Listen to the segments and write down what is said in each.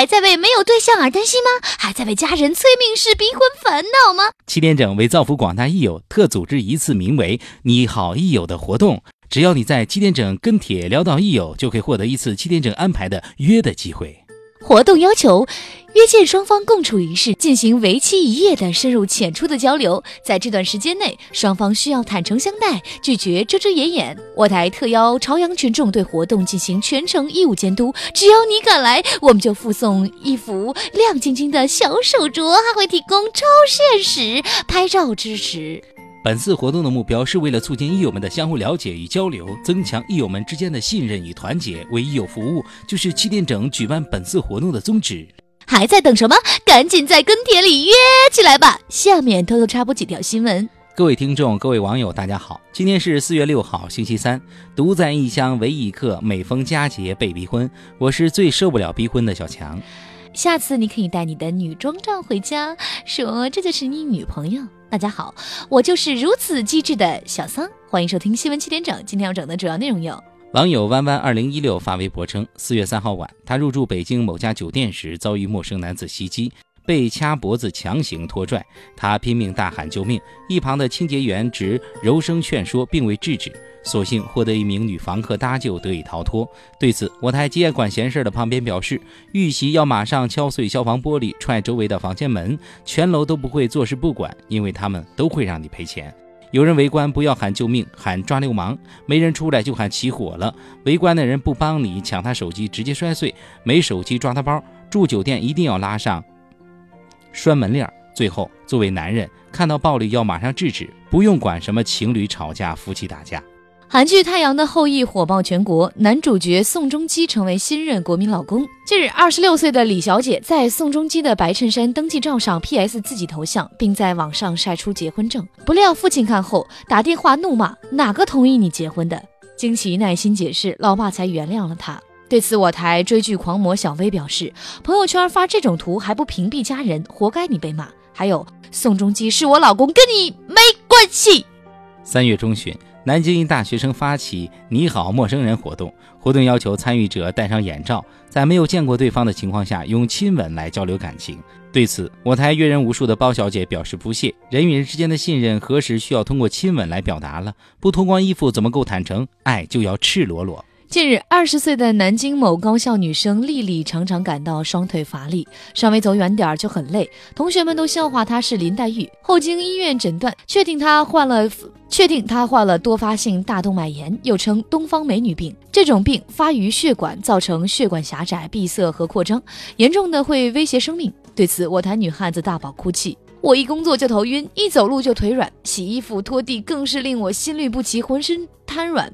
还在为没有对象而担心吗？还在为家人催命式逼婚烦恼吗？七点整为造福广大益友，特组织一次名为“你好益友”的活动。只要你在七点整跟帖聊到益友，就可以获得一次七点整安排的约的机会。活动要求：约见双方共处一室，进行为期一夜的深入浅出的交流。在这段时间内，双方需要坦诚相待，拒绝遮遮掩掩。我台特邀朝阳群众对活动进行全程义务监督，只要你敢来，我们就附送一幅亮晶晶的小手镯，还会提供超现实拍照支持。本次活动的目标是为了促进益友们的相互了解与交流，增强益友们之间的信任与团结，为益友服务，就是七点整举办本次活动的宗旨。还在等什么？赶紧在跟帖里约起来吧！下面偷偷插播几条新闻。各位听众、各位网友，大家好，今天是四月六号，星期三。独在异乡为异客，每逢佳节被逼婚。我是最受不了逼婚的小强。下次你可以带你的女装照回家，说这就是你女朋友。大家好，我就是如此机智的小桑，欢迎收听新闻七点整。今天要整的主要内容有：网友弯弯二零一六发微博称，四月三号晚，他入住北京某家酒店时，遭遇陌生男子袭击。被掐脖子强行拖拽，他拼命大喊救命，一旁的清洁员只柔声劝说，并未制止，所幸获得一名女房客搭救，得以逃脱。对此，我台接管闲事的旁边表示，遇袭要马上敲碎消防玻璃，踹周围的房间门，全楼都不会坐视不管，因为他们都会让你赔钱。有人围观，不要喊救命，喊抓流氓；没人出来就喊起火了。围观的人不帮你，抢他手机直接摔碎，没手机抓他包。住酒店一定要拉上。拴门链。最后，作为男人，看到暴力要马上制止，不用管什么情侣吵架、夫妻打架。韩剧《太阳的后裔》火爆全国，男主角宋仲基成为新任国民老公。近日，二十六岁的李小姐在宋仲基的白衬衫登记照上 P.S 自己头像，并在网上晒出结婚证。不料父亲看后打电话怒骂：“哪个同意你结婚的？”经其耐心解释，老爸才原谅了他。对此，我台追剧狂魔小薇表示：“朋友圈发这种图还不屏蔽家人，活该你被骂。”还有，宋仲基是我老公，跟你没关系。三月中旬，南京一大学生发起“你好，陌生人”活动，活动要求参与者戴上眼罩，在没有见过对方的情况下，用亲吻来交流感情。对此，我台阅人无数的包小姐表示不屑：“人与人之间的信任，何时需要通过亲吻来表达了？不脱光衣服怎么够坦诚？爱就要赤裸裸。”近日，二十岁的南京某高校女生丽丽常常感到双腿乏力，稍微走远点儿就很累，同学们都笑话她是林黛玉。后经医院诊断，确定她患了确定她患了多发性大动脉炎，又称东方美女病。这种病发于血管，造成血管狭窄、闭塞和扩张，严重的会威胁生命。对此，我台女汉子大宝哭泣：“我一工作就头晕，一走路就腿软，洗衣服、拖地更是令我心律不齐，浑身瘫软。”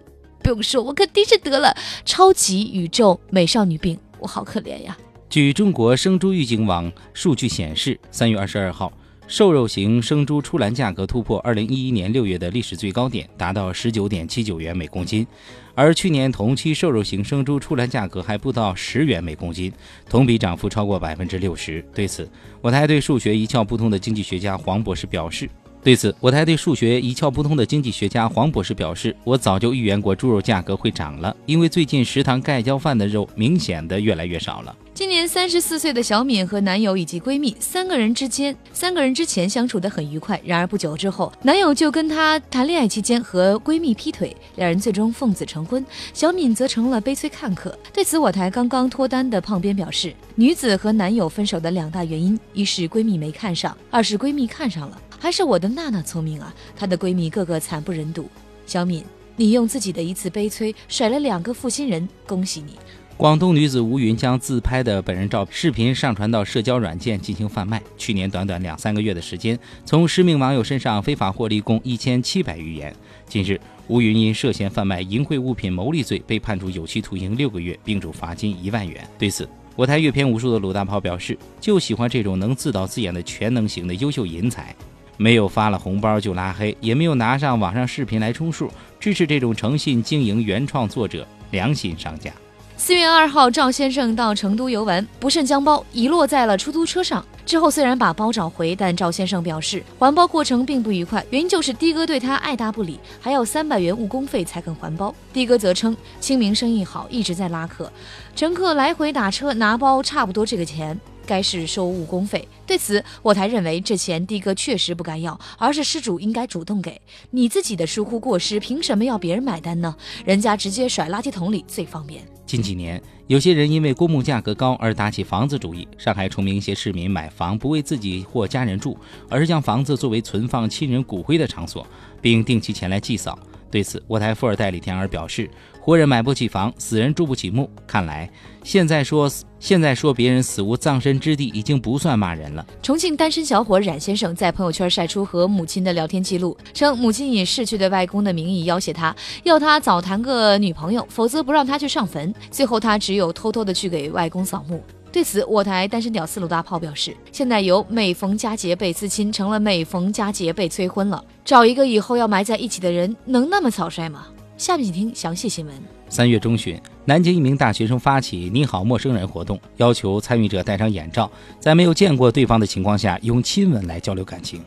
不用说，我肯定是得了超级宇宙美少女病，我好可怜呀！据中国生猪预警网数据显示，三月二十二号，瘦肉型生猪出栏价格突破二零一一年六月的历史最高点，达到十九点七九元每公斤，而去年同期瘦肉型生猪出栏价格还不到十元每公斤，同比涨幅超过百分之六十。对此，我台对数学一窍不通的经济学家黄博士表示。对此，我台对数学一窍不通的经济学家黄博士表示：“我早就预言过猪肉价格会涨了，因为最近食堂盖浇饭的肉明显的越来越少了。”今年三十四岁的小敏和男友以及闺蜜三个人之间，三个人之前相处的很愉快，然而不久之后，男友就跟她谈恋爱期间和闺蜜劈腿，两人最终奉子成婚，小敏则成了悲催看客。对此，我台刚刚脱单的胖边表示：“女子和男友分手的两大原因，一是闺蜜没看上，二是闺蜜看上了。”还是我的娜娜聪明啊！她的闺蜜个个惨不忍睹。小敏，你用自己的一次悲催甩了两个负心人，恭喜你！广东女子吴云将自拍的本人照视频上传到社交软件进行贩卖，去年短短两三个月的时间，从十名网友身上非法获利共一千七百余元。近日，吴云因涉嫌贩卖淫秽物品牟利罪被判处有期徒刑六个月，并处罚金一万元。对此，我台阅片无数的鲁大炮表示，就喜欢这种能自导自演的全能型的优秀人才。没有发了红包就拉黑，也没有拿上网上视频来充数，支持这种诚信经营原创作者，良心商家。四月二号，赵先生到成都游玩，不慎将包遗落在了出租车上。之后虽然把包找回，但赵先生表示还包过程并不愉快，原因就是的哥对他爱答不理，还要三百元误工费才肯还包。的哥则称清明生意好，一直在拉客，乘客来回打车拿包差不多这个钱。该是收误工费。对此，我台认为这钱的哥确实不该要，而是失主应该主动给。你自己的疏忽过失，凭什么要别人买单呢？人家直接甩垃圾桶里最方便。近几年，有些人因为公墓价格高而打起房子主意。上海崇明一些市民买房不为自己或家人住，而是将房子作为存放亲人骨灰的场所，并定期前来祭扫。对此，我台富二代李天儿表示：“活人买不起房，死人住不起墓。看来现在说现在说别人死无葬身之地，已经不算骂人了。”重庆单身小伙冉先生在朋友圈晒出和母亲的聊天记录，称母亲以逝去的外公的名义要挟他，要他早谈个女朋友，否则不让他去上坟。最后他只有偷偷的去给外公扫墓。对此，我台单身屌丝鲁大炮表示：“现在由每逢佳节被刺亲，成了每逢佳节被催婚了。找一个以后要埋在一起的人，能那么草率吗？”下面请听详细新闻。三月中旬，南京一名大学生发起“你好，陌生人”活动，要求参与者戴上眼罩，在没有见过对方的情况下，用亲吻来交流感情。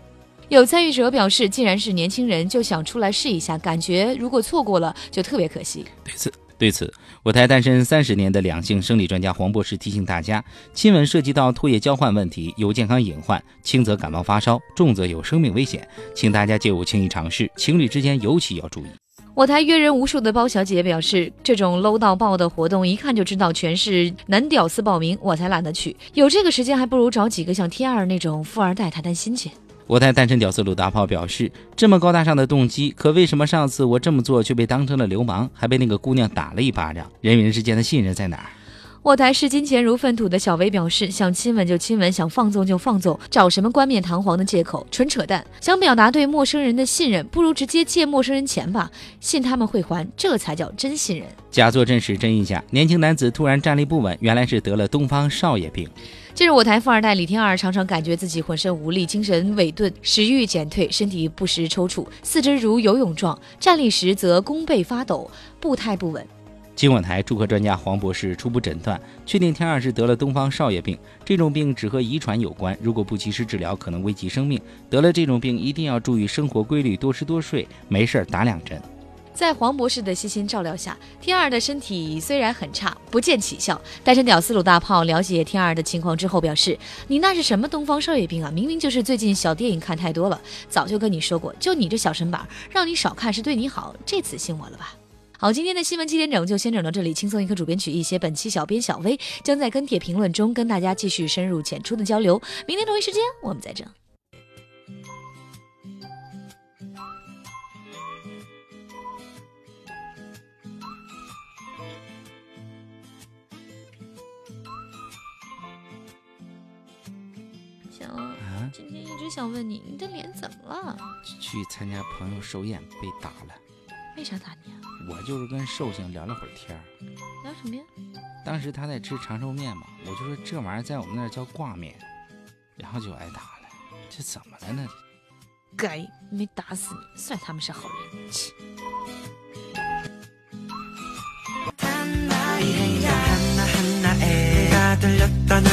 有参与者表示：“既然是年轻人，就想出来试一下，感觉如果错过了，就特别可惜。”对此。对此，我台单身三十年的两性生理专家黄博士提醒大家：亲吻涉及到唾液交换问题，有健康隐患，轻则感冒发烧，重则有生命危险，请大家切勿轻易尝试。情侣之间尤其要注意。我台约人无数的包小姐表示，这种 low 到爆的活动，一看就知道全是男屌丝报名，我才懒得去。有这个时间，还不如找几个像天二那种富二代谈谈心去。我台单身屌丝鲁大炮表示：“这么高大上的动机，可为什么上次我这么做却被当成了流氓，还被那个姑娘打了一巴掌？人与人之间的信任在哪儿？”我台视金钱如粪土的小薇表示：“想亲吻就亲吻，想放纵就放纵，找什么冠冕堂皇的借口？纯扯淡！想表达对陌生人的信任，不如直接借陌生人钱吧，信他们会还，这才叫真信任。”假作真时真亦假，年轻男子突然站立不稳，原来是得了东方少爷病。近日，我台富二代李天二常常感觉自己浑身无力、精神萎顿、食欲减退，身体不时抽搐，四肢如游泳状，站立时则弓背发抖，步态不稳。今晚台妇科专家黄博士初步诊断，确定天二是得了东方少爷病。这种病只和遗传有关，如果不及时治疗，可能危及生命。得了这种病，一定要注意生活规律，多吃多睡，没事儿打两针。在黄博士的悉心照料下，天二的身体虽然很差，不见起效。单身屌丝鲁大炮了解天二的情况之后表示：“你那是什么东方少爷病啊？明明就是最近小电影看太多了。早就跟你说过，就你这小身板，让你少看是对你好。这次信我了吧？”好，今天的新闻七点整就先整到这里。轻松一刻，主编曲一些。本期小编小薇将在跟帖评论中跟大家继续深入浅出的交流。明天同一时间我们再整。今天一直想问你，你的脸怎么了？去参加朋友首演被打了。为啥打你啊？我就是跟寿星聊了会儿天儿。聊什么呀？当时他在吃长寿面嘛，我就说这玩意儿在我们那儿叫挂面，然后就挨打了。这怎么了呢？该没打死你，算他们是好人。切。